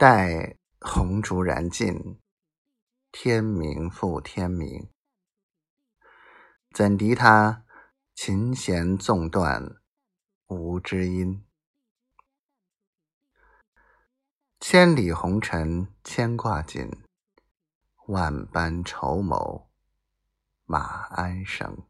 待红烛燃尽，天明复天明。怎敌他琴弦纵断无知音？千里红尘牵挂紧，万般筹谋马鞍生。